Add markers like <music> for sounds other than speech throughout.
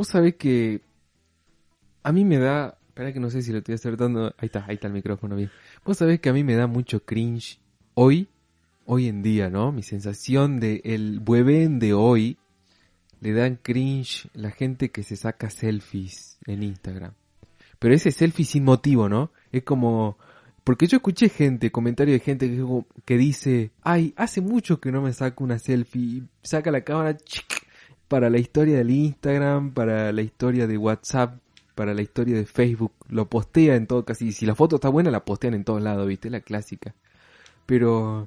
vos sabés que a mí me da, espera que no sé si lo estoy acertando, ahí está, ahí está el micrófono bien. Vos sabés que a mí me da mucho cringe hoy, hoy en día, ¿no? Mi sensación de el de hoy le dan cringe la gente que se saca selfies en Instagram. Pero ese selfie sin motivo, ¿no? Es como, porque yo escuché gente, comentario de gente que, que dice, ay, hace mucho que no me saco una selfie, saca la cámara chic, para la historia del Instagram, para la historia de WhatsApp, para la historia de Facebook, lo postea en todo casi, si la foto está buena la postean en todos lados, viste, la clásica. Pero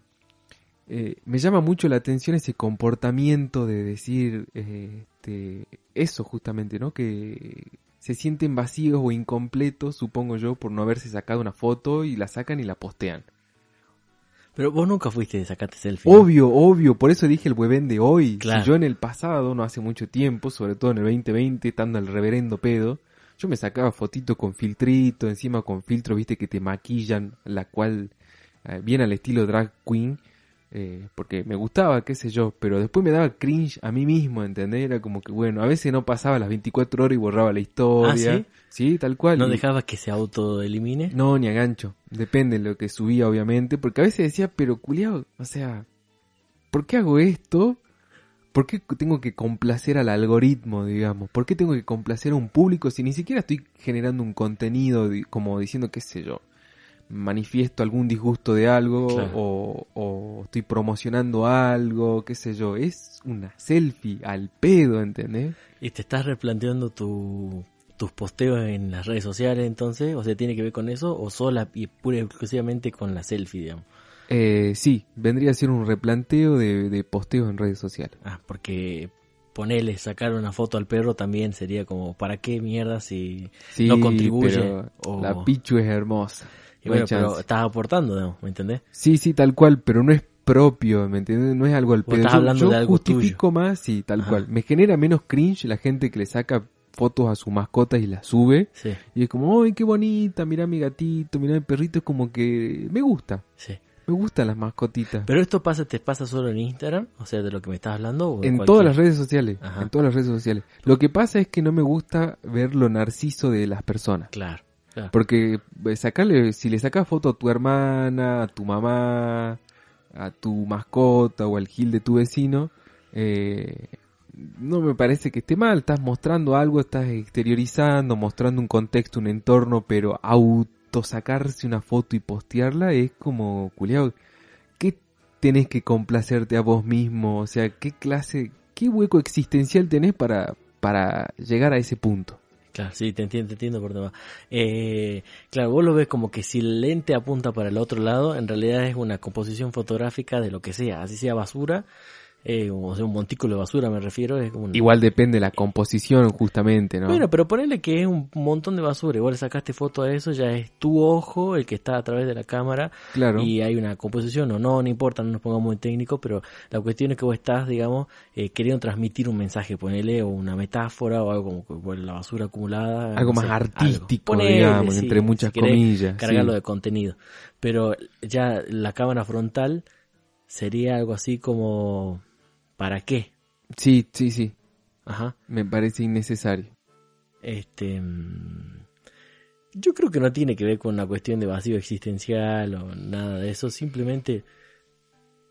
eh, me llama mucho la atención ese comportamiento de decir este, eso justamente, ¿no? Que se sienten vacíos o incompletos, supongo yo, por no haberse sacado una foto y la sacan y la postean. Pero vos nunca fuiste de sacarte selfie. Obvio, obvio, por eso dije el webén de hoy. Si yo en el pasado, no hace mucho tiempo, sobre todo en el 2020, estando el reverendo pedo, yo me sacaba fotitos con filtrito, encima con filtro, viste, que te maquillan, la cual, eh, bien al estilo drag queen, eh, porque me gustaba, qué sé yo, pero después me daba cringe a mí mismo, ¿entendés? Era como que, bueno, a veces no pasaba las 24 horas y borraba la historia. ¿Ah, sí? tal cual. ¿No dejabas que se autoelimine? No, ni a gancho. Depende de lo que subía, obviamente, porque a veces decía, pero culiao, o sea, ¿por qué hago esto? ¿Por qué tengo que complacer al algoritmo, digamos? ¿Por qué tengo que complacer a un público si ni siquiera estoy generando un contenido como diciendo, qué sé yo? Manifiesto algún disgusto de algo o, estoy promocionando algo, qué sé yo, es una selfie al pedo, ¿entendés? ¿Y te estás replanteando tu, tus posteos en las redes sociales entonces? O sea, ¿tiene que ver con eso o sola y pura y exclusivamente con la selfie, digamos? Eh, sí, vendría a ser un replanteo de, de posteos en redes sociales. Ah, porque ponerle, sacar una foto al perro también sería como, ¿para qué mierda si no contribuye? La pichu es hermosa. Y bueno, pero estás aportando, ¿me entendés? Sí, sí, tal cual, pero no es propio, ¿me entiendes? No es algo al pedo. Estás hablando de algo justifico más, sí, tal cual. Me genera menos cringe la gente que le saca fotos a su mascota y la sube. Sí. Y es como, ¡ay, qué bonita! Mira mi gatito, mira mi perrito. Es como que me gusta. Sí. Me gustan las mascotitas. Pero esto pasa, te pasa solo en Instagram, o sea, de lo que me estás hablando. en todas las redes sociales. En todas las redes sociales. Lo que pasa es que no me gusta ver lo narciso de las personas. Claro. Porque sacarle, si le sacas foto a tu hermana, a tu mamá, a tu mascota o al gil de tu vecino, eh, no me parece que esté mal. Estás mostrando algo, estás exteriorizando, mostrando un contexto, un entorno, pero auto sacarse una foto y postearla es como, culiao, ¿qué tenés que complacerte a vos mismo? O sea, ¿qué clase, qué hueco existencial tenés para, para llegar a ese punto? Claro, sí, te entiendo, te entiendo por demás. Eh, claro, vos lo ves como que si el lente apunta para el otro lado, en realidad es una composición fotográfica de lo que sea, así sea basura, eh, o sea, un montículo de basura me refiero. Es como Igual depende de la composición justamente, ¿no? Bueno, pero ponerle que es un montón de basura, igual sacaste foto a eso, ya es tu ojo el que está a través de la cámara claro. y hay una composición o no, no importa, no nos pongamos muy técnicos, pero la cuestión es que vos estás, digamos, eh, queriendo transmitir un mensaje, ponerle o una metáfora o algo como la basura acumulada. Algo más artístico, digamos, entre muchas comillas. Cargarlo de contenido. Pero ya la cámara frontal sería algo así como ¿Para qué? Sí, sí, sí. Ajá. Me parece innecesario. Este. Mm, yo creo que no tiene que ver con una cuestión de vacío existencial o nada de eso. Simplemente.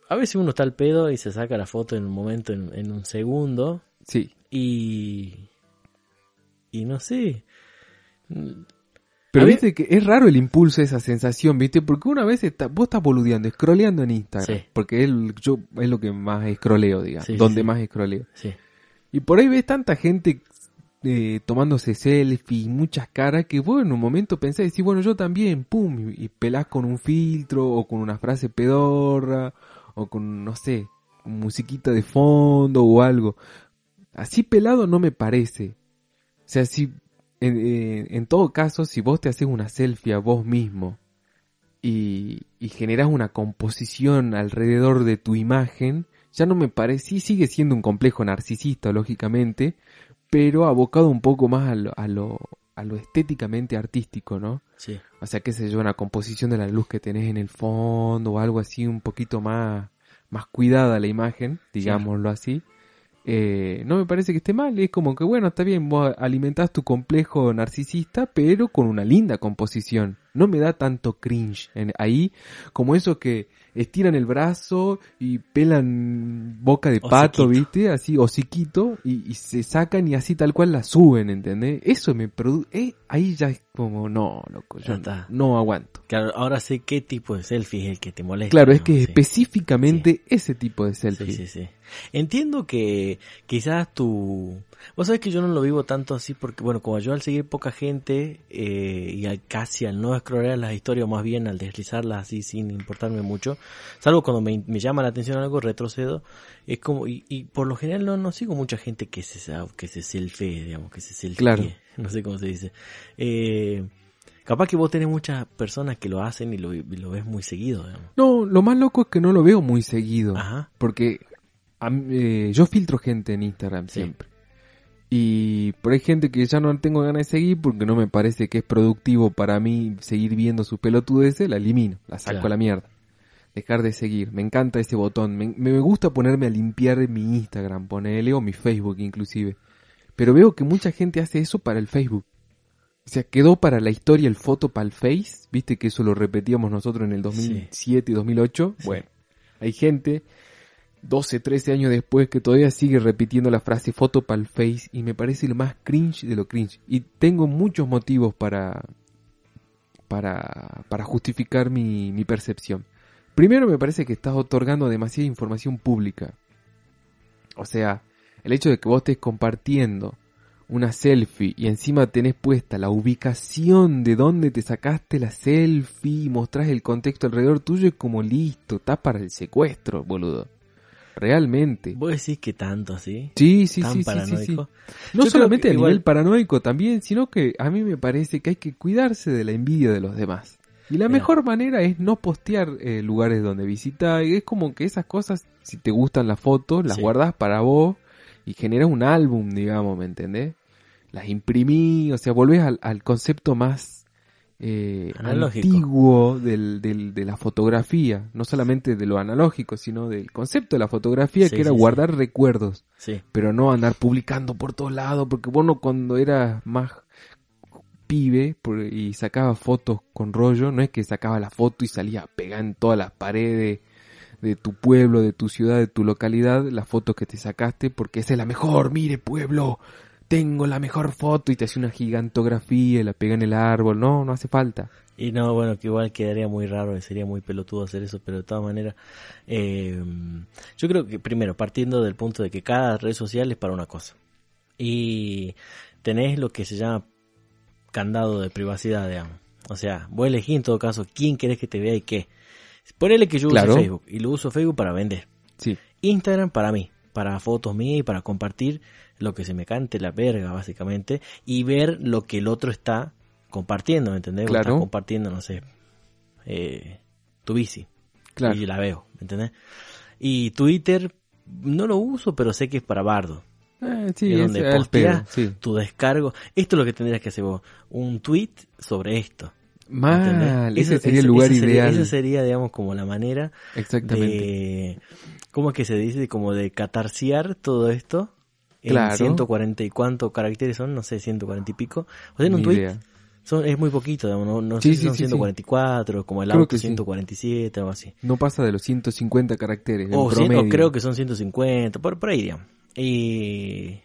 A veces uno está al pedo y se saca la foto en un momento, en, en un segundo. Sí. Y. Y no sé. Pero viste que es raro el impulso, esa sensación, viste, porque una vez está, vos estás boludeando, scrolleando en Instagram, porque es, yo, es lo que más scrolleo, digamos, donde más scrolleo. Y por ahí ves tanta gente eh, tomándose selfies, muchas caras, que vos en un momento pensás, decís, bueno, yo también, pum, y, pelás con un filtro, o con una frase pedorra, o con, no sé, musiquita de fondo o algo. Así pelado no me parece. O sea, si en, todo caso, si vos te haces una selfie a vos mismo y, y generas una composición alrededor de tu imagen, ya no me parece, sí sigue siendo un complejo narcisista, lógicamente, pero abocado un poco más a lo, a lo, a lo estéticamente artístico, ¿no? Sí. O sea, qué sé yo, una composición de la luz que tenés en el fondo o algo así un poquito más, más cuidada la imagen, digámoslo así. Eh, no me parece que esté mal. Es como que, bueno, está bien, vos alimentás tu complejo narcisista, pero con una linda composición. No me da tanto cringe ahí como eso que estiran el brazo y pelan boca de pato. ¿viste? Así, hociquito, y, y se sacan y así tal cual la suben, ¿entendés? Eso me produce... Eh, ahí ya es como, no, loco, yo está. no aguanto. Claro, ahora sé qué tipo de selfie es el que te molesta. Claro, es ¿no? que Sí. específicamente ese tipo de selfie. Sí, sí, sí. Entiendo que quizás tu... Vos sabés que yo no lo vivo tanto así porque, bueno, como yo al seguir poca gente eh, y al casi al no scrollear las historias, más bien al deslizarlas así sin importarme mucho, salvo cuando me, me llama la atención algo, retrocedo, es como, y, y por lo general no, no sigo mucha gente que se, que se selfie, digamos, que se selfie, Claro. <laughs> no sé cómo se dice. Eh, capaz que vos tenés muchas personas que lo hacen y lo, y lo ves muy seguido, digamos. No, lo más loco es que no lo veo muy seguido. Ajá. Porque a eh, yo filtro gente en Instagram Sí. siempre. Y por ahí gente que ya no tengo ganas de seguir porque no me parece que es productivo para mí seguir viendo sus pelotudeces, la elimino, la saco Claro. a la mierda. Dejar de seguir. Me encanta ese botón. Me, me gusta ponerme a limpiar mi Instagram, ponele, o mi Facebook inclusive. Pero veo que mucha gente hace eso para el Facebook. O sea, quedó para la historia el foto para el Face. Viste que eso lo repetíamos nosotros en el 2007 y 2008. Sí. Bueno, hay gente 12, 13 años después que todavía sigue repitiendo la frase foto para el Face y me parece lo más cringe de lo cringe. Y tengo muchos motivos para, para, para justificar mi, mi percepción. Primero me parece que estás otorgando demasiada información pública. O sea, el hecho de que vos estés compartiendo una selfie y encima tenés puesta la ubicación de dónde te sacaste la selfie y mostrás el contexto alrededor tuyo es como listo, está para el secuestro, boludo. Realmente. ¿Vos decís que tanto así? Sí, sí, ¿Tan sí, sí, sí, paranoico? sí. No Yo solamente a igual- nivel paranoico también, sino que a mí me parece que hay que cuidarse de la envidia de los demás. Y la Mira. mejor manera es no postear eh, lugares donde visitar. Es como que esas cosas, si te gustan las fotos, las Sí. guardás para vos y generas un álbum, digamos, ¿me entendés? Las imprimí, o sea, volvés al, al concepto más eh, Analógico. antiguo del, del- de la fotografía. No solamente de lo analógico, sino del concepto de la fotografía, Sí, que era sí, sí. guardar recuerdos Sí. pero no andar publicando por todos lados, porque vos no cuando eras más pibe y sacaba fotos con rollo, no es que sacaba la foto y salía pegada en todas las paredes de tu pueblo, de tu ciudad, de tu localidad, la foto que te sacaste, porque esa es la mejor, mire pueblo, tengo la mejor foto y te hace una gigantografía la pega en el árbol, no, no hace falta. Y no, bueno, que igual quedaría muy raro, sería muy pelotudo hacer eso, pero de todas maneras, eh, yo creo que primero, partiendo del punto de que cada red social es para una cosa. Y tenés lo que se llama candado de privacidad, digamos. O sea, vos elegís en todo caso quién querés que te vea y qué. Ponele que yo Claro. uso Facebook y lo uso Facebook para vender. Sí, Instagram para mí, para fotos mías y para compartir lo que se me cante la verga, básicamente, y ver lo que el otro está compartiendo, ¿me entendés? Claro. estás compartiendo, no sé, eh, tu bici, claro. y la veo, ¿me entendés? Y Twitter no lo uso, pero sé que es para bardo. Eh, sí, es es donde al posteas sí. Tu descargo, esto es lo que tendrías que hacer vos, un tweet sobre esto. Mal, ese Eso- sería el ese- lugar sería- ideal. Esa sería, digamos, como la manera Exactamente. de ¿cómo es que se dice? como de catarsear todo esto en Claro. 140 y cuántos caracteres son, no sé, 140 y pico. O sea, en un tweet son, es muy poquito, digamos, no, no Sí, sé si sí, son sí, sí. 144, como el Creo auto que sí. 147, algo así. No pasa de los 150 caracteres. en O, cien- o promedio. creo que son 150, por, por ahí, digamos. Y,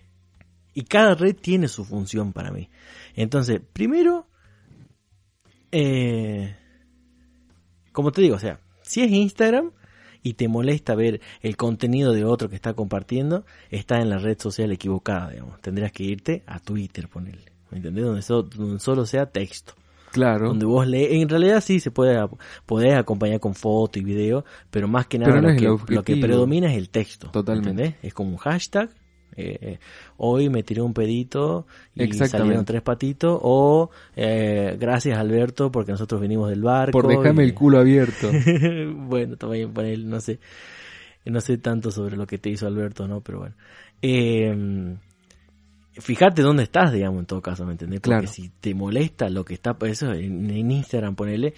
y cada red tiene su función para mí. Entonces, primero, eh, como te digo, o sea, si es Instagram y te molesta ver el contenido de otro que está compartiendo, está en la red social equivocada, digamos. Tendrías que irte a Twitter, ponerle. ¿Me entendés? Donde solo sea texto. Claro. Donde vos lees, en realidad sí se puede podés acompañar con foto y video, pero más que nada no lo, que, lo que predomina es el texto. Totalmente. ¿entendés? Es como un hashtag. eh, hoy me tiré un pedito y salieron tres patitos. O eh, gracias Alberto porque nosotros venimos del barco. Por dejarme y- el culo abierto. <laughs> bueno, también para él, no sé. No sé tanto sobre lo que te hizo Alberto, ¿no? Pero bueno. Eh, fíjate dónde estás, digamos, en todo caso, ¿me entendés? Porque Claro. si te molesta lo que está, eso en, en Instagram, ponele,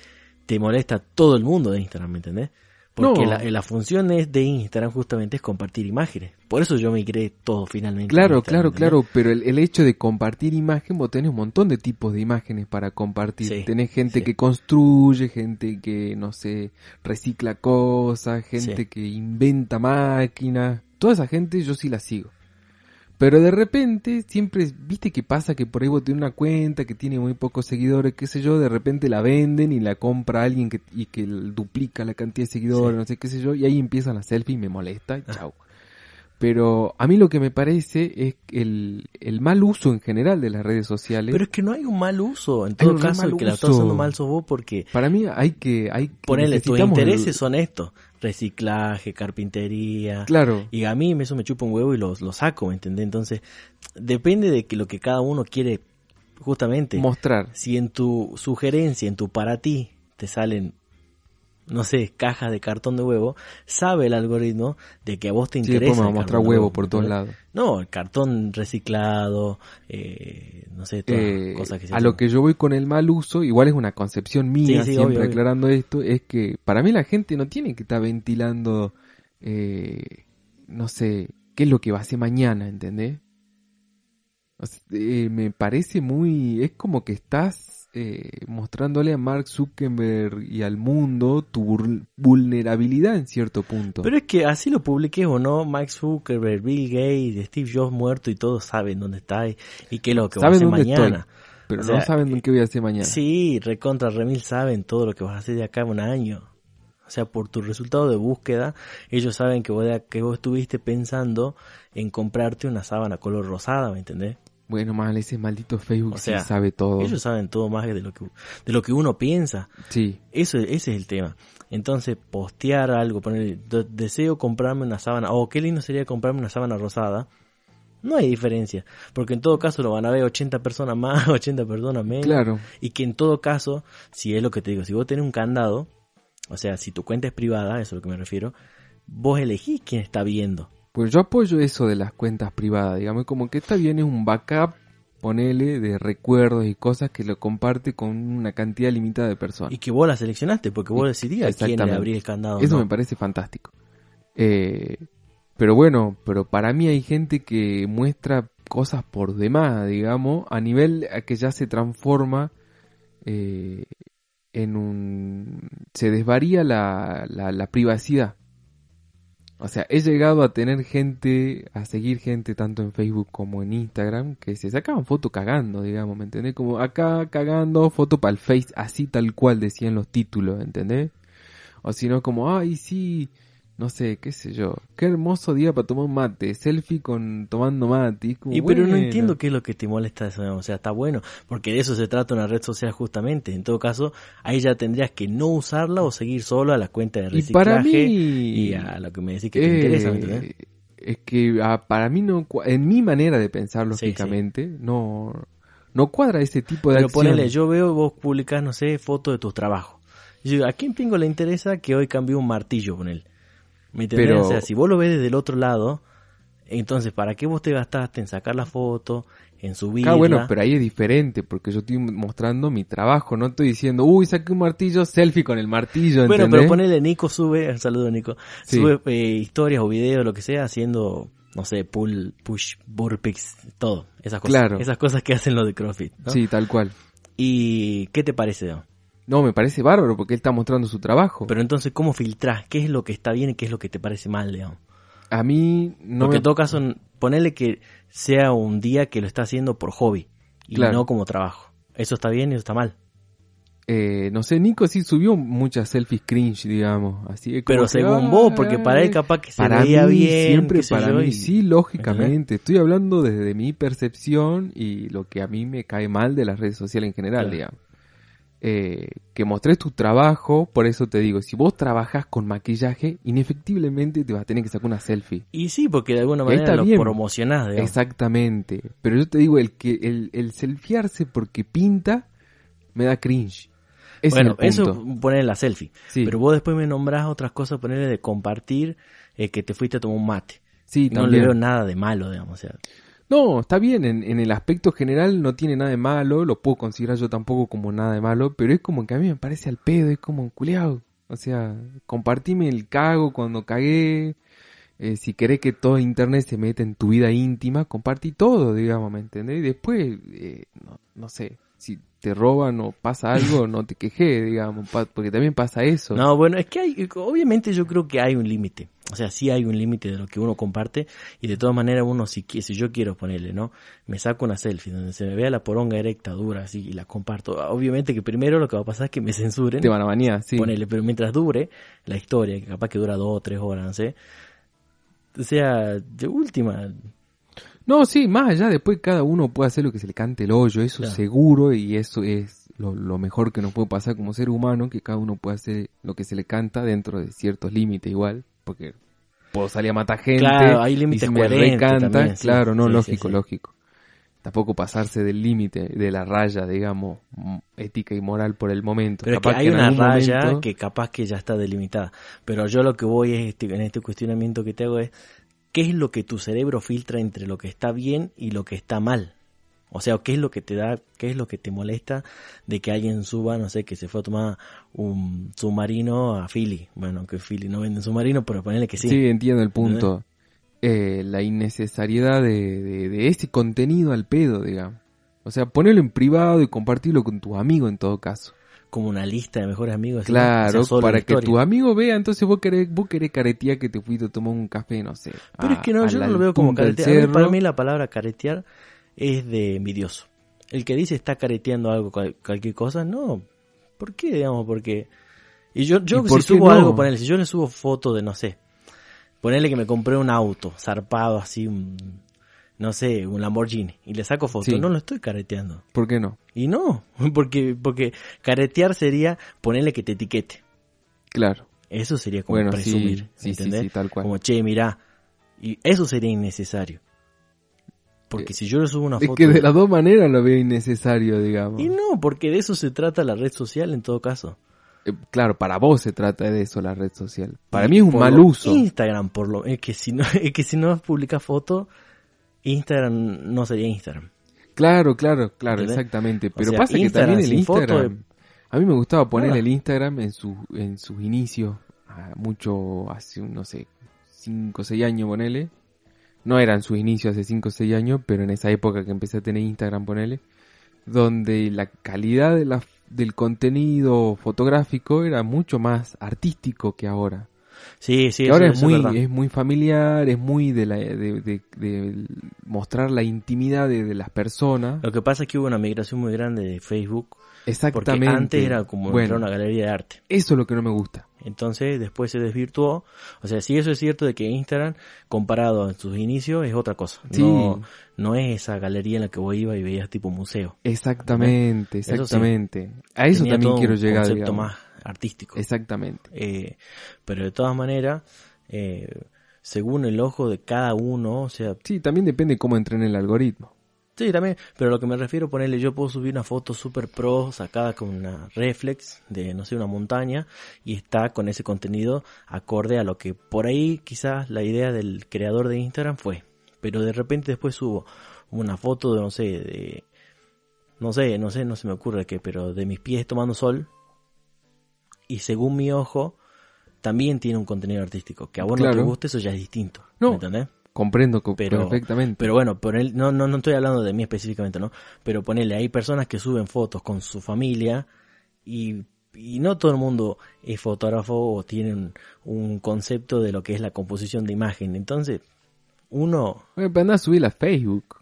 te molesta todo el mundo de Instagram, ¿me entendés? Porque No. la, la función es de Instagram justamente es compartir imágenes. Por eso yo migré todo finalmente. Claro, claro, claro, pero el, el hecho de compartir imagen, vos tenés un montón de tipos de imágenes para compartir. Sí, tenés gente sí. que construye, gente que, no sé, recicla cosas, gente Sí. que inventa máquinas. Toda esa gente yo sí la sigo. Pero de repente, siempre, viste que pasa que por ahí vos tenés una cuenta que tiene muy pocos seguidores, qué sé yo, de repente la venden y la compra alguien que, y que duplica la cantidad de seguidores, Sí. no sé qué sé yo, y ahí empiezan las selfies y me molesta, y Ah. chau. Pero a mí lo que me parece es el, el mal uso en general de las redes sociales. Pero es que no hay un mal uso. En todo caso, el que la está uso. usando mal sos vos porque Para mí hay que... Hay que ponele, tus necesitamos el- intereses son estos. Reciclaje, carpintería. Claro, Y a mí eso me chupa un huevo y lo, lo saco, ¿me entendés? Entonces, depende de que lo que cada uno quiere justamente. mostrar. si en tu sugerencia, en tu para ti, te salen, no sé, cajas de cartón de huevo, sabe el algoritmo de que a vos te Sí, interesa. después me va a mostrar huevo por todos lados. No, el cartón reciclado, eh, no sé, todas Eh, cosas que se a lo que yo voy con el mal uso, igual es una concepción mía, Sí, sí, siempre obvio, obvio. aclarando esto, es que para mí la gente no tiene que estar ventilando, eh, no sé, qué es lo que va a hacer mañana, ¿entendés? O sea, eh, me parece muy, es como que estás eh, mostrándole a Mark Zuckerberg y al mundo tu vul- vulnerabilidad en cierto punto. Pero es que así lo publiques o no, Max Zuckerberg, Bill Gates, Steve Jobs muerto y todos saben dónde está y, y qué es lo que va a Saben hacer dónde mañana. estoy, pero o no saben qué voy a hacer mañana. Sí, recontra remil saben todo lo que vas a hacer de acá a un año. O sea, por tu resultado de búsqueda, ellos saben que vos, que vos estuviste pensando en comprarte una sábana color rosada, ¿me entendés? Bueno, mal, ese maldito Facebook O sí sabe todo. Ellos saben todo más de lo que, de lo que uno piensa. Sí, Eso, ese es el tema. Entonces, postear algo, poner, "De- deseo comprarme una sábana, o qué lindo sería comprarme una sábana rosada. No hay diferencia, porque en todo caso lo van a ver 80 personas más, <laughs> 80 personas menos. claro. Y que en todo caso, si es lo que te digo, si vos tenés un candado, o sea, si tu cuenta es privada, eso es a lo que me refiero, vos elegís quién está viendo. Pues yo apoyo eso de las cuentas privadas, digamos, como que está bien es un backup, ponele, de recuerdos y cosas que lo comparte con una cantidad limitada de personas. Y que vos la seleccionaste, porque vos decidías quién le abría el candado. Eso no. me parece fantástico. Eh, pero bueno, pero para mí hay gente que muestra cosas por demás, digamos, a nivel a que ya se transforma eh, en un... se desvaría la, la, la privacidad. O sea, he llegado a tener gente, a seguir gente tanto en Facebook como en Instagram, que se sacaban fotos cagando, digamos, ¿me entendés? Como acá cagando, foto para el Face, así tal cual decían los títulos, ¿entendés? O si no, como, ay, sí, no sé, qué sé yo, qué hermoso día para tomar un mate, selfie con tomando mate. y como, Y pero no entiendo qué es lo que te molesta de eso, o sea, está bueno, porque de eso se trata una red social justamente. En todo caso, ahí ya tendrías que no usarla o seguir solo a la cuenta de Y reciclaje para mí... y a lo que me decís que te Eh, interesa, ¿me entendés? Es que ah, para mí no, en mi manera de pensar Sí, lógicamente, no, no cuadra ese tipo de Pero acciones. ponele, yo veo vos publicás, no sé, fotos de tus trabajos. Y yo digo, ¿a quién pingo le interesa que hoy cambió un martillo con él? ¿Me entendés? Pero- O sea, si vos lo ves desde el otro lado, entonces, ¿para qué vos te gastaste en sacar la foto, en subirla? Ah, bueno, pero ahí es diferente, porque yo estoy mostrando mi trabajo, no estoy diciendo, uy, saqué un martillo, selfie con el martillo, Bueno, pero ponele, Nico sube, un <laughs> saludo Nico, Sí. sube eh, historias o videos, lo que sea, haciendo, no sé, pull, push, burpees, todo, esas cosas. Claro. Esas cosas que hacen los de CrossFit, ¿no? Sí, tal cual. ¿Y qué te parece, Don? No, me parece bárbaro porque él está mostrando su trabajo. Pero entonces, ¿cómo filtrás? ¿Qué es lo que está bien y qué es lo que te parece mal, León? a mí no Porque me... en todo caso, ponele que sea un día que lo está haciendo por hobby y Claro. no como trabajo. Eso está bien y eso está mal. eh, no sé, Nico sí subió muchas selfies cringe, digamos, así como Pero que, según vos, porque para él capaz que se para veía mí, bien. siempre para yo, mí, y- sí, lógicamente. Estoy hablando desde mi percepción y lo que a mí me cae mal de las redes sociales en general, Claro. digamos. Eh, que mostrés tu trabajo, por eso te digo, si vos trabajás con maquillaje, inefectiblemente te vas a tener que sacar una selfie. Y sí, porque de alguna manera lo bien. promocionás, digamos. Exactamente. Pero yo te digo, el que el, el selfiearse porque pinta me da cringe. Ese bueno, es eso poner la selfie. Sí, Pero vos después me nombrás otras cosas, ponerle de compartir eh, que te fuiste a tomar un mate. sí, no le veo nada de malo, digamos. O sea, No, está bien, en, en el aspecto general no tiene nada de malo, lo puedo considerar yo tampoco como nada de malo, pero es como que a mí me parece al pedo, es como culeado. O sea, compartime el cago cuando cagué. Eh, si querés que todo internet se meta en tu vida íntima, compartí todo, digamos, ¿me entendés? Y después, eh, no, no sé, si te roban o pasa algo, <laughs> no te quejes, digamos, porque también pasa eso. No, bueno, es que hay, obviamente yo creo que hay un límite. O sea, sí hay un límite de lo que uno comparte y de todas maneras uno si, si yo quiero ponerle, ¿no? Me saco una selfie donde se me vea la poronga erecta dura así y la comparto. Obviamente que primero lo que va a pasar es que me <laughs> censuren. Te van a banear, sí. Ponele, pero mientras dure la historia, que capaz que dura dos o tres horas, no sé. O sea, de última, No, sí, más allá, después cada uno puede hacer lo que se le cante el hoyo, eso Claro. seguro, y eso es lo, lo mejor que nos puede pasar como ser humano, que cada uno puede hacer lo que se le canta dentro de ciertos límites igual, porque puedo salir a matar gente, Claro, hay y límites si me recanta, también, sí. claro, no, Sí, lógico, sí, lógico. Tampoco pasarse del límite, de la raya, digamos, ética y moral por el momento. Pero es que hay una raya momento- que capaz que ya está delimitada. Pero yo lo que voy es este- en este cuestionamiento que te hago es qué es lo que tu cerebro filtra entre lo que está bien y lo que está mal. O sea, qué es lo que te da, qué es lo que te molesta de que alguien suba, no sé, que se fue a tomar un submarino a Philly. Bueno, que Philly no venden submarino, pero ponerle que sí. Sí, entiendo el punto. Eh, la innecesariedad de, de, de ese contenido al pedo, digamos. O sea, ponerlo en privado y compartirlo con tus amigos en todo caso. Como una lista de mejores amigos. Claro, para que tu amigo vea, entonces vos querés, vos querés caretear que te fuiste a tomar un café, no sé. Pero a- es que no, yo no lo veo como caretear. Mí-. Para mí la palabra caretear es de envidioso. El que dice está careteando algo, cual- cualquier cosa, no. ¿Por qué, digamos? Porque... Y yo, yo ¿Y si subo no? algo, ponele, si yo le subo foto de, no sé, ponele que me compré un auto zarpado así, un, no sé, un Lamborghini, y le saco foto, Sí. no lo estoy careteando. ¿Por qué no? Y no, <laughs> porque, porque caretear sería ponerle que te etiquete. Claro. Eso sería como Bueno, presumir, sí, ¿entendés? sí, tal cual. Como, che, mirá. Y eso sería innecesario. Porque si yo le subo una Es foto... que de las dos maneras lo veo innecesario, digamos. Y no, porque de eso se trata la red social en todo caso. Eh, claro, para vos se trata de eso la red social. Para Y mí es un mal uso. Instagram, por lo... Es que si no, <laughs> es que si no publicas foto, Instagram no sería Instagram. Claro, claro, claro, ¿Entendés? exactamente. O Pero sea, pasa que también el Instagram... A mí me gustaba poner el Instagram en, su, en sus inicios, mucho, hace, no sé, 5 o 6 años, ponele. No eran sus inicios hace 5 o 6 años, pero en esa época que empecé a tener Instagram, ponele. Donde la calidad de la, del contenido fotográfico era mucho más artístico que ahora. Sí, sí, que eso, ahora es muy, es muy familiar, es muy de, la, de, de- de mostrar la intimidad de, de las personas. Lo que pasa es que hubo una migración muy grande de Facebook. Porque Exactamente. antes era como Bueno, una galería de arte. Eso es lo que no me gusta. Entonces después se desvirtuó. O sea, sí eso es cierto de que Instagram, comparado a sus inicios, es otra cosa. Sí. No, no es esa galería en la que vos ibas y veías tipo museo. Exactamente, Eso sí. exactamente. A eso también quiero un llegar. concepto digamos. más artístico. Exactamente. Eh, pero de todas maneras, eh, según el ojo de cada uno, o sea, Sí, también depende cómo entrene el algoritmo. sí, también, pero lo que me refiero ponerle, yo puedo subir una foto super pro sacada con una reflex de, no sé, una montaña y está con ese contenido acorde a lo que por ahí quizás la idea del creador de Instagram fue. Pero de repente después subo una foto de, no sé, de, no sé, no sé, no se me ocurre qué, pero de mis pies tomando sol y según mi ojo también tiene un contenido artístico. Que a vos no te Claro. guste, eso ya es distinto. No. ¿Me entendés? Comprendo co- Pero- perfectamente. Pero bueno, por él, no, no, no estoy hablando de mí específicamente, ¿no? Pero ponele, hay personas que suben fotos con su familia y, y no todo el mundo es fotógrafo o tiene un, un concepto de lo que es la composición de imagen. Entonces, uno... Anda a subir a Facebook.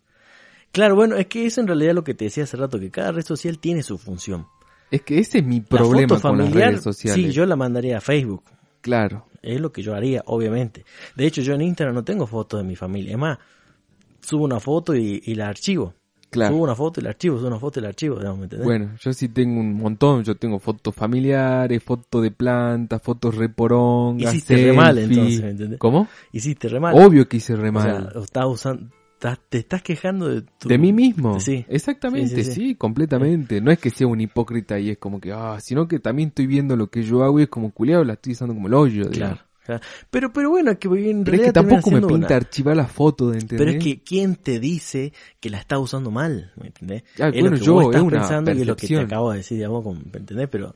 Claro, bueno, es que es en realidad lo que te decía hace rato, que cada red social tiene su función. Es que ese es mi La problema foto con las redes sociales. sí, yo la mandaría a Facebook. Claro. Es lo que yo haría, obviamente. De hecho, yo en Instagram no tengo fotos de mi familia. Es más, subo una foto y, y la archivo. Claro. Subo una foto y la archivo, subo una foto y la archivo, digamos, ¿me entendés? Bueno, yo sí tengo un montón. Yo tengo fotos familiares, fotos de plantas, fotos reporongas. Hiciste re mal, selfie. entonces, ¿me entendés? ¿Cómo? Hiciste re mal. Obvio que hice re O mal. sea, estás usando, te estás quejando de tu... De mí mismo. Sí. Exactamente, Sí, sí, sí, completamente. No es que sea un hipócrita y es como que, ah, sino que también estoy viendo lo que yo hago y es como culiado, la estoy usando como el hoyo. Claro. claro. Pero, pero bueno, es que en Pero es que tampoco me pinta una- archivar la foto, de ¿entendés? Pero es que, ¿quién te dice que la está usando mal? ¿Me entendés? Ah, es bueno, lo que yo, vos es estás una pensando y es lo que te acabo de decir, digamos, ¿me entendés? Pero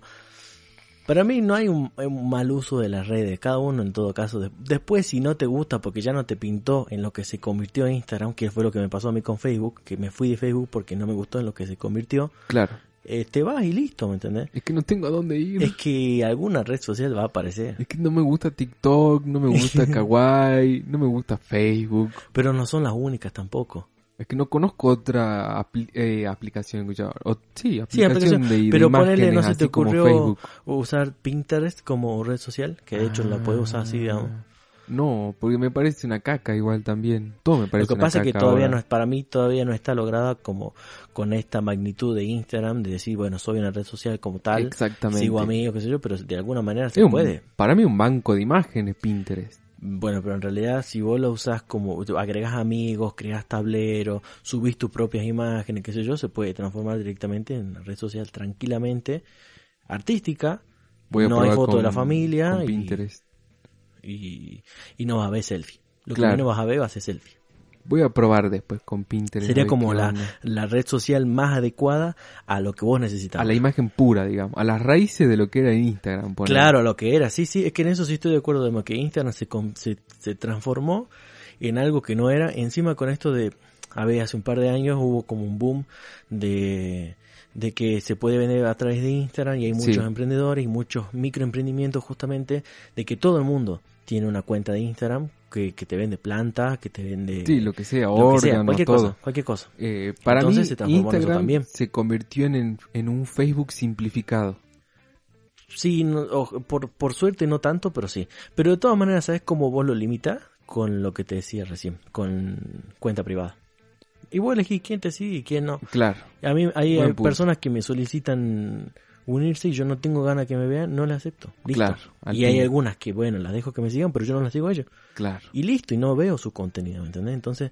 Para mí no hay un, un mal uso de las redes, cada uno en todo caso. de- después si no te gusta porque ya no te pintó en lo que se convirtió en Instagram, que fue lo que me pasó a mí con Facebook, que me fui de Facebook porque no me gustó en lo que se convirtió, Claro. eh, te vas y listo, ¿me entendés? Es que no tengo a dónde ir. Es que alguna red social va a aparecer. Es que no me gusta TikTok, no me gusta <laughs> Kawaii, no me gusta Facebook. Pero no son las únicas tampoco. Es que no conozco otra eh, aplicación. o- sí, aplicación, Sí, aplicación, de, de pero ponele, imágenes, no se te ocurrió usar Pinterest como red social, que de hecho la puedes usar así, digamos. Ah, No, porque me parece una caca igual también. Todo me Lo parece que una pasa es que todavía ahora. no es, para mí todavía no está lograda como con esta magnitud de Instagram, de decir, bueno, soy una red social como tal, Exactamente. sigo a mí o qué sé yo, pero de alguna manera Es se un- puede. Para mí un banco de imágenes Pinterest. Bueno, pero en realidad si vos lo usás como, agregás amigos, creás tablero, subís tus propias imágenes, qué sé yo, se puede transformar directamente en una red social tranquilamente, artística, Voy a no hay foto de la familia con y- Pinterest. y, y no vas a ver selfie. Lo Claro. que menos vas a ver va a ser selfie. Voy a probar después con Pinterest. Sería como la, la red social más adecuada a lo que vos necesitabas. A la imagen pura, digamos. A las raíces de lo que era Instagram. ponele. Claro, a lo que era. Sí, sí, es que en eso sí estoy de acuerdo, de que Instagram se, con- se, se transformó en algo que no era. Encima con esto de, a ver, hace un par de años hubo como un boom de, de que se puede vender a través de Instagram y hay muchos Sí. emprendedores y muchos microemprendimientos justamente de que todo el mundo tiene una cuenta de Instagram que, que te vende plantas, que te vende Sí, lo que sea, lo que órganos, sea, cualquier todo. cosa, cualquier cosa. Eh, para Entonces mí, se transformó Instagram también. se convirtió en, en, un Facebook simplificado. Sí, no- por, por suerte no tanto, pero sí. Pero de todas maneras, ¿sabes cómo vos lo limitas? Con lo que te decía recién, con cuenta privada. Y vos elegís quién te sigue y quién no. Claro. A mí hay, personas que me solicitan unirse y yo no tengo ganas que me vean, no le acepto. Listo. Claro, y hay algunas que, bueno, las dejo que me sigan, pero yo no las sigo a ellos. Claro. Y listo, y no veo su contenido, ¿me entendés? Entonces,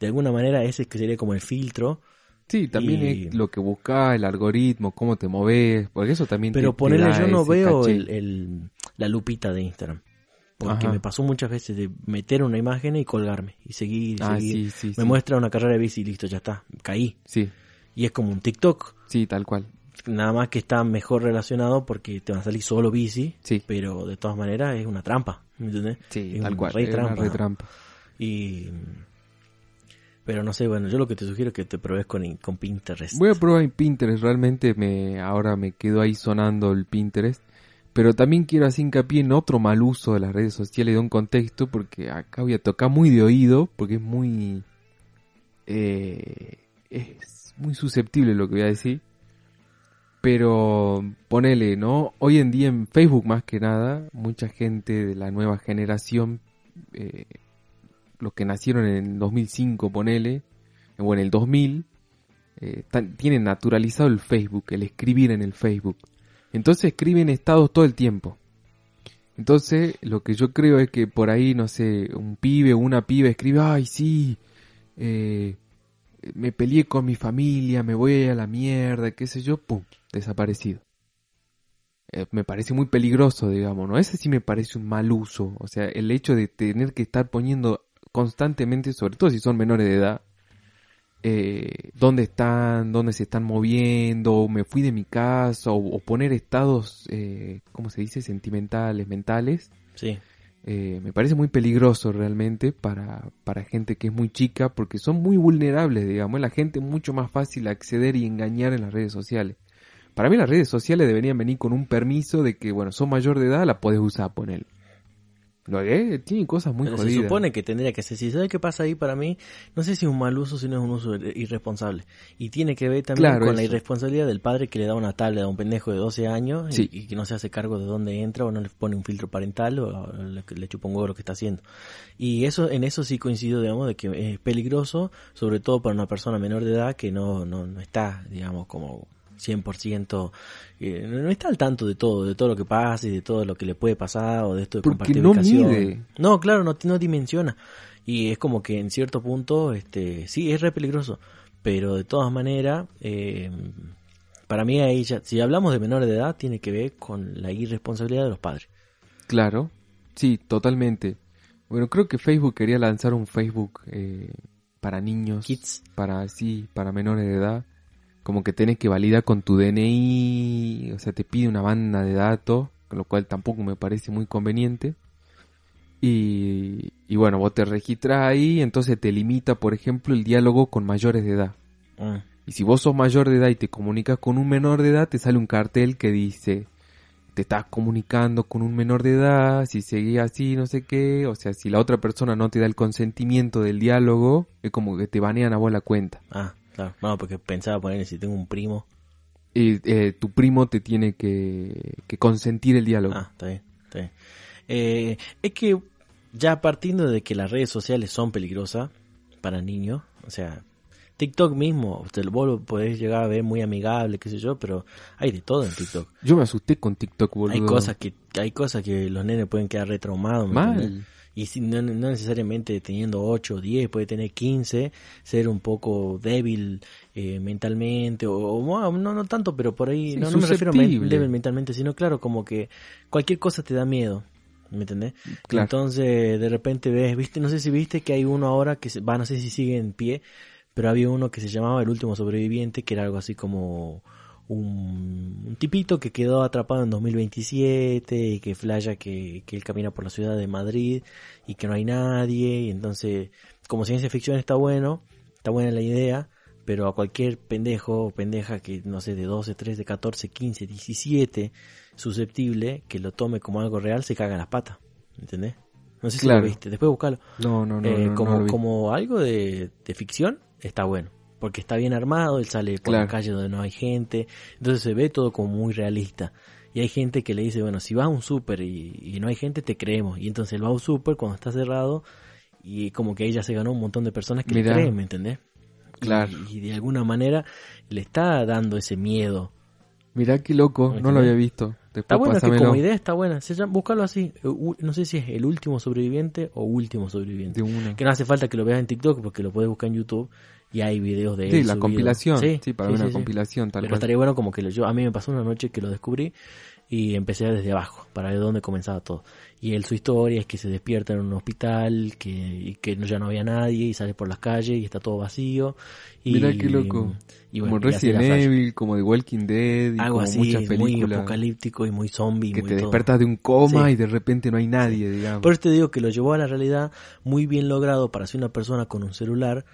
de alguna manera ese que sería como el filtro. Sí, también Y- es lo que buscas, el algoritmo, cómo te moves, porque eso también Pero te, ponerle, yo no veo el, el- la lupita de Instagram. Porque Ajá. me pasó muchas veces de meter una imagen y colgarme. Y seguir, Ah, seguir. sí, sí, me sí. muestra una carrera de bici y listo, ya está. Caí. Sí, Y es como un TikTok. sí, tal cual. Nada más que está mejor relacionado porque te va a salir solo bici. Sí, Pero de todas maneras es una trampa. ¿Me entendés? sí, Es tal un cual. es una trampa. re trampa. Y. Pero no sé, bueno, yo lo que te sugiero es que te pruebes con, con Pinterest. Voy a probar en Pinterest, realmente me ahora me quedo ahí sonando el Pinterest. Pero también quiero hacer hincapié en otro mal uso de las redes sociales de un contexto, porque acá voy a tocar muy de oído, porque es muy... eh, es muy susceptible lo que voy a decir. Pero ponele, ¿no? Hoy en día en Facebook más que nada, mucha gente de la nueva generación, eh, los que nacieron en 2005, ponele, o en el 2000, eh, tienen naturalizado el Facebook, el escribir en el Facebook. Entonces escriben estados todo el tiempo. Entonces, lo que yo creo es que por ahí, no sé, un pibe o una piba escribe, ay, sí, eh, me peleé con mi familia, me voy a la mierda, qué sé yo, pum, desaparecido. Eh, me parece muy peligroso, digamos, ¿no? Ese sí me parece un mal uso. O sea, el hecho de tener que estar poniendo constantemente, sobre todo si son menores de edad, eh, dónde están, dónde se están moviendo, me fui de mi casa, o, o poner estados, eh, ¿cómo se dice?, sentimentales, mentales, Sí. Eh, me parece muy peligroso realmente para, para gente que es muy chica, porque son muy vulnerables, digamos, la gente es mucho más fácil acceder y engañar en las redes sociales. Para mí las redes sociales deberían venir con un permiso de que, bueno, sos mayor de edad, la podés usar, poner. Lo que tiene cosas muy Pero se supone que tendría que ser. Si sabes qué pasa ahí para mí, no sé si es un mal uso, sino es un uso irresponsable. Y tiene que ver también Claro, con la irresponsabilidad del padre que le da una tablet a un pendejo de 12 años y- que no se hace cargo de dónde entra o no le pone un filtro parental o le, le chupa un huevo lo que está haciendo. Y eso en eso sí coincido, digamos, de que es peligroso, sobre todo para una persona menor de edad que no, no, no está, digamos, como 100%, eh, no no está al tanto de todo, de todo lo que pasa y de todo lo que le puede pasar o de esto de Porque compartir no ubicación. mide. No, claro, no, no dimensiona. Y es como que en cierto punto, este, sí, es re peligroso. Pero de todas maneras, eh, para mí ahí ya, si hablamos de menores de edad, tiene que ver con la irresponsabilidad de los padres. Claro, sí, totalmente. Bueno, creo que Facebook quería lanzar un Facebook eh, para niños, Kids. para sí, para menores de edad. Como que tenés que validar con tu DNI, o sea, te pide una banda de datos con lo cual tampoco me parece muy conveniente. Y, y bueno, vos te registras ahí, entonces te limita, por ejemplo, el diálogo con mayores de edad. Mm. Y si vos sos mayor de edad y te comunicas con un menor de edad, te sale un cartel que dice, te estás comunicando con un menor de edad, si seguís así, no sé qué, o sea, si la otra persona no te da el consentimiento del diálogo, es como que te banean a vos la cuenta. Ah, claro. No, porque pensaba poner si tengo un primo. Y eh, tu primo te tiene que, que consentir el diálogo. Ah, está bien, está bien. Eh, es que ya partiendo de que las redes sociales son peligrosas para niños, o sea, TikTok mismo, usted vos lo podés llegar a ver muy amigable, qué sé yo, pero hay de todo en TikTok. Yo me asusté con TikTok, boludo. Hay cosas que hay cosas que los nenes pueden quedar retraumados. ¿me Mal. entendés? Y no, no necesariamente teniendo 8 o 10, puede tener 15, ser un poco débil eh, mentalmente, o, o no, no tanto, pero por ahí, Sí, no, no me refiero a men- débil mentalmente, sino claro, como que cualquier cosa te da miedo, ¿me entendés? Claro. Entonces, de repente ves, viste, no sé si viste que hay uno ahora que se, va, no sé si sigue en pie, pero había uno que se llamaba El último sobreviviente, que era algo así como un, un tipito que quedó atrapado en 2027 y que flaya que, que él camina por la ciudad de Madrid y que no hay nadie y entonces como ciencia ficción está bueno, está buena la idea, pero a cualquier pendejo o pendeja que no sé de 12, 13, 14, 15, 17 susceptible que lo tome como algo real se caga en las patas, ¿entendés? No sé si Claro. lo viste, después buscalo. No, no, no. Eh, no, como, como algo de, de ficción, está bueno. Porque está bien armado, él sale por la calle donde no hay gente, entonces se ve todo como muy realista. Y hay gente que le dice, bueno, si vas a un súper y, y no hay gente, te creemos. Y entonces él va a un súper cuando está cerrado y como que ella se ganó un montón de personas que Mirá. le creen, ¿me entendés? Claro. Y, y de alguna manera le está dando ese miedo. Mirá qué loco, no lo había visto. Después Está bueno, es que como idea está buena. Se llama, búscalo así. eh, No sé si es el último sobreviviente o último sobreviviente. Que no hace falta que lo veas en TikTok porque lo puedes buscar en YouTube y hay videos de Sí, él la subido. compilación. Sí, para sí, una sí, sí. compilación tal Pero cual. estaría bueno como que lo, yo, a mí me pasó una noche que lo descubrí y empecé desde abajo para ver dónde comenzaba todo. Y él su historia es que se despierta en un hospital que, y que ya no había nadie y sale por las calles y está todo vacío. Y, Mirá qué loco. Y bueno, como Resident. Evil, como The Walking Dead, y Algo como así, muchas muy películas apocalíptico y muy zombie. que muy te todo. despertas de un coma Sí. y de repente no hay nadie, digamos. Por eso te digo que lo llevó a la realidad muy bien logrado para ser una persona con un celular,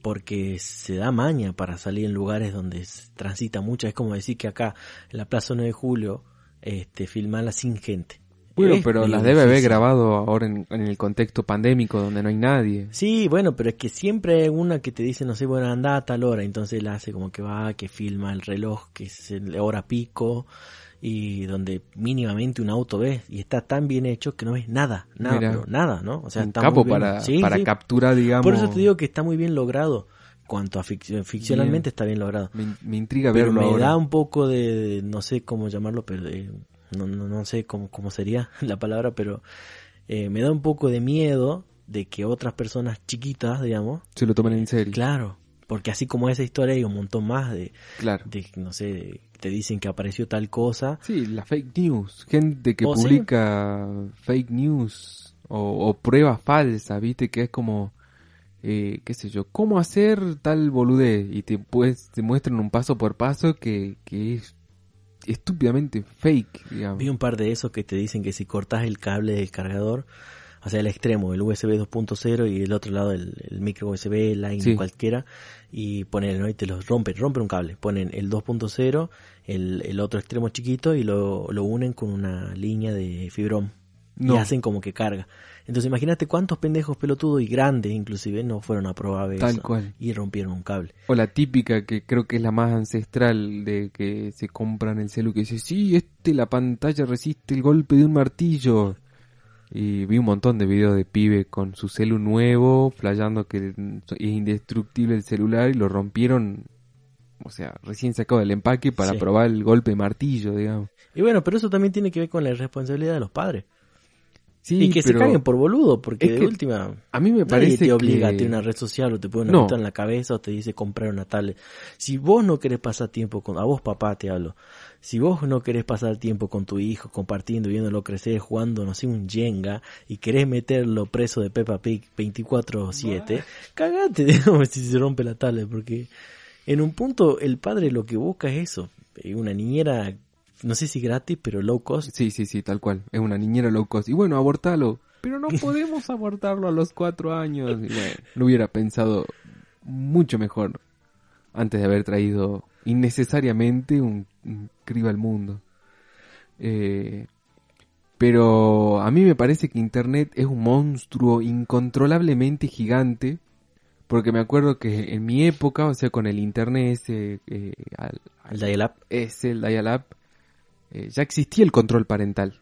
porque se da maña para salir en lugares donde transita mucha. Es como decir que acá, en la Plaza 9 de Julio, este, filmarla sin gente. bueno, Es pero las debe haber grabado ahora en, en el contexto pandémico donde no hay nadie. Sí, bueno, pero es que siempre hay una que te dice, no sé, bueno, anda a tal hora, entonces él hace como que va, que filma el reloj, que es la hora pico, y donde mínimamente un auto ves, y está tan bien hecho que no ves nada, nada, Mira. pero nada, ¿no? O sea, un está capo muy bien. para, Sí, para sí. capturar, digamos. Por eso te digo que está muy bien logrado. Cuanto a fic- ficcionalmente está bien logrado. Me, me intriga Pero verlo me ahora. da un poco de, no sé cómo llamarlo, pero no, no, no sé cómo, cómo sería <laughs> la palabra, pero eh, me da un poco de miedo de que otras personas chiquitas, digamos, Se lo toman en serio. claro, porque así como esa historia hay un montón más de, Claro. de no sé, de- te dicen que apareció tal cosa. Sí, la fake news. Gente que ¿Oh, sí? publica fake news o, o pruebas falsas, ¿viste? Que es como, eh, qué sé yo, cómo hacer tal boludez. Y te, pues, te muestran un paso por paso que, que es estúpidamente fake, digamos. Vi un par de esos que te dicen que si cortas el cable del cargador, o sea, el extremo, el USB 2.0 y el otro lado el, el micro USB, line Sí. cualquiera, y ponen, ¿no? Y te los rompen, rompen un cable, ponen el 2.0, el, el otro extremo chiquito y lo, lo unen con una línea de fibrón. No. Y hacen como que carga. Entonces imagínate cuántos pendejos pelotudos y grandes inclusive no fueron a probar Tal eso cual. y rompieron un cable. O la típica que creo que es la más ancestral de que se compran el celu que dice, sí, este la pantalla resiste el golpe de un martillo. Y vi un montón de videos de pibe con su celu nuevo, flayando que es indestructible el celular y lo rompieron, o sea, recién sacado del empaque para Sí. probar el golpe de martillo, digamos. Y bueno, pero eso también tiene que ver con la responsabilidad de los padres. Sí, y que pero se caguen por boludo, porque es de que última... a mí me Nadie parece te obliga que... a tener una red social o te pone una No. en la cabeza o te dice comprar una tablet. Si vos no querés pasar tiempo con, a vos papá te hablo, si vos no querés pasar tiempo con tu hijo compartiendo, viéndolo crecer, jugando, no sé, un Jenga y querés meterlo preso de Peppa Pig 24-7, cagate, <laughs> digamos, si se rompe la tablet, porque en un punto el padre lo que busca es eso, una niñera no sé si gratis, pero low cost. Sí, sí, sí, tal cual. Es una niñera low cost. Y bueno, abortalo. Pero no <laughs> podemos abortarlo a los cuatro años. Y bueno, lo hubiera pensado mucho mejor antes de haber traído innecesariamente un, un criba al mundo. Eh, pero a mí me parece que Internet es un monstruo incontrolablemente gigante. Porque me acuerdo que en mi época, o sea, con el Internet ese, eh, al- dial-up. ese, el dial-up, eh, ya existía el control parental.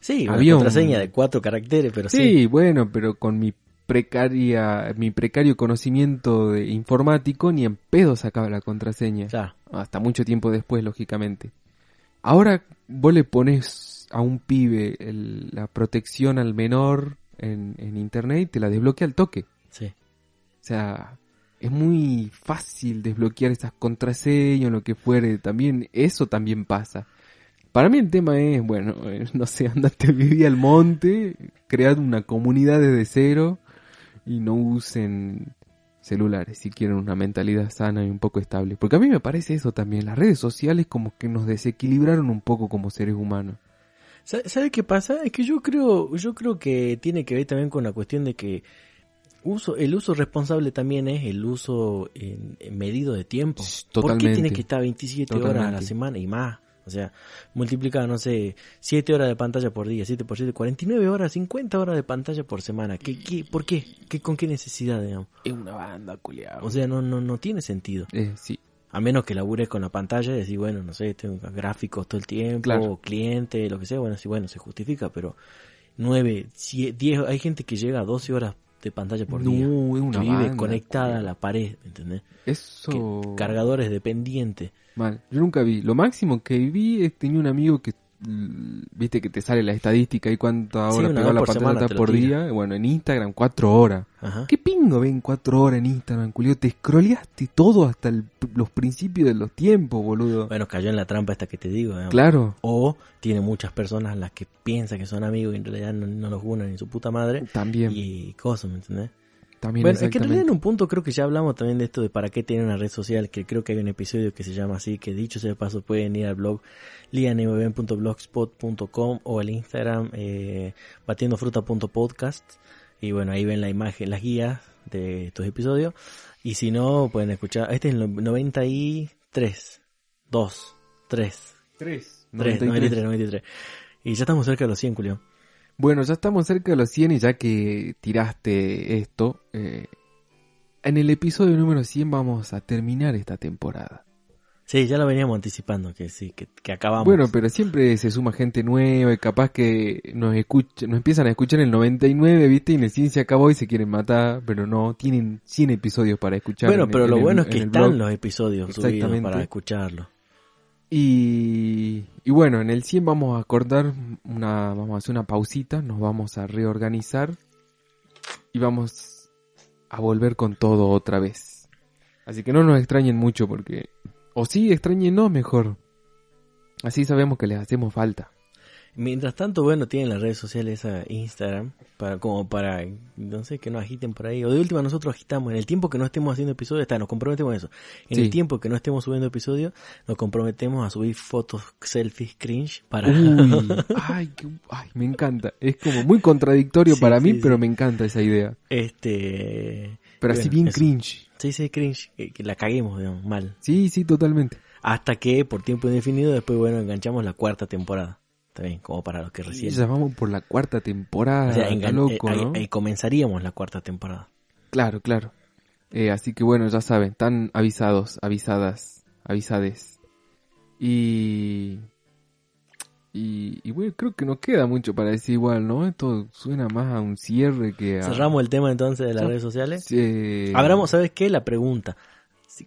Sí, una Había un- contraseña de cuatro caracteres, pero Sí, sí. bueno, pero con mi precaria, mi precario conocimiento de informático, ni en pedo sacaba la contraseña. Hasta mucho tiempo después, lógicamente. Ahora vos le pones a un pibe el- la protección al menor en, en internet y te la desbloquea al toque. Sí. O sea, es muy fácil desbloquear esas contraseñas lo que fuere. También, eso también pasa. Para mí el tema es, bueno, <laughs> eh, no sé, andate a vivir al monte, cread una comunidad desde cero y no usen celulares si quieren una mentalidad sana y un poco estable. Porque a mí me parece eso también. Las redes sociales como que nos desequilibraron un poco como seres humanos. Sa- ¿Sabe qué pasa? Es que yo creo, yo creo que tiene que ver también con la cuestión de que uso, el uso responsable también es el uso en- en medido de tiempo. Sh, ¿Por qué totalmente. tiene que estar 27 horas a la Totalmente. semana y más? O sea, multiplica, no sé, 7 horas de pantalla por día, 7 por 7, 49 horas, 50 horas de pantalla por semana. ¿Qué, qué, ¿Por qué? ¿Qué? ¿Con qué necesidad, digamos? Es una banda, culiado. O sea, no, no, no tiene sentido. Eh, sí, A menos que labures con la pantalla y decir, bueno, no sé, tengo gráficos todo el tiempo, Claro. cliente, lo que sea, bueno, sí, bueno, se justifica, pero 9, 10, hay gente que llega a 12 horas de pantalla por no, día. es Que una vive banda, conectada a la pared, ¿entendés? Eso... Que cargadores dependientes. Mal. Yo nunca vi. Lo máximo que vi es tenía un amigo que viste que te sale la estadística y cuántas Sí, horas una pegó la por lo por día. Bueno, en Instagram cuatro horas. Ajá. ¿Qué pingo ven cuatro horas en Instagram, culio? Te scrolleaste todo hasta el- los principios de los tiempos, boludo. Bueno, cayó en la trampa esta que te digo. claro. O tiene muchas personas las que piensan que son amigos y en realidad no, no los unan ni su puta madre. También. Y cosas, ¿me entendés? También Bueno, es que en realidad en un punto creo que ya hablamos también de esto de para qué tiene una red social, que creo que hay un episodio que se llama así, que dicho sea de paso pueden ir al blog lianmb.blogspot.com o al Instagram eh, batiendofruta.podcast y bueno, ahí ven la imagen, las guías de estos episodios y si no pueden escuchar, este es el 93, 2, 3, Tres. 3, 93, 93 y ya estamos cerca de los 100, Julio. Bueno, ya estamos cerca de los 100 y ya que tiraste esto, eh, en el episodio número 100 vamos a terminar esta temporada. Sí, ya lo veníamos anticipando, que sí, que, que acabamos. Bueno, pero siempre se suma gente nueva y capaz que nos escucha, nos empiezan a escuchar en el 99, ¿viste? Y en el 100 se acabó y se quieren matar, pero no, tienen 100 episodios para escuchar. Bueno, en pero en lo el- bueno es que están blog. los episodios subidos para escucharlo. Y, bueno, en el 100 vamos a acordar una, vamos a hacer una pausita, nos vamos a reorganizar y vamos a volver con todo otra vez. Así que no nos extrañen mucho porque, o sí, extrañenos mejor. Así sabemos que les hacemos falta. Mientras tanto, bueno, tienen las redes sociales a Instagram, para como para, no sé, que nos agiten por ahí. O de última nosotros agitamos. En el tiempo que no estemos haciendo episodios, está, nos comprometemos a eso. En Sí. el tiempo que no estemos subiendo episodios, nos comprometemos a subir fotos selfies cringe para... Uy, <laughs> ay, qué- ay, me encanta. Es como muy contradictorio Sí, para mí, pero me encanta esa idea. este... Pero así bueno, bien eso. cringe. Sí, sí, cringe. Que, que la caguemos, digamos, mal. Sí, sí, totalmente. Hasta que, por tiempo indefinido, después, bueno, enganchamos la cuarta temporada. También, como para los que Y recién... ya vamos por la cuarta temporada. O sea, engan- loco, eh, ahí- ¿no? ahí comenzaríamos la cuarta temporada. Claro, claro. Eh, así que bueno, ya saben, están avisados, avisadas, avisades. Y... Y, y bueno, creo que no queda mucho para decir igual, ¿no? Esto suena más a un cierre que a... Cerramos el tema entonces de las redes sociales. Eh, Abramos, ¿sabes qué? La pregunta.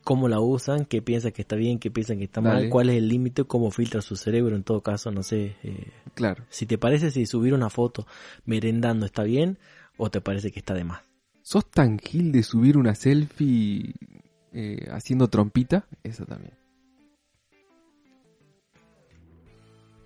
¿Cómo la usan? ¿Qué piensan que está bien? ¿Qué piensan que está mal? Dale. ¿Cuál es el límite? ¿Cómo filtra su cerebro? En todo caso, no sé. eh, Claro. si te parece si subir una foto merendando está bien o te parece que está de más. ¿Sos tan gil de subir una selfie eh, haciendo trompita? Eso también.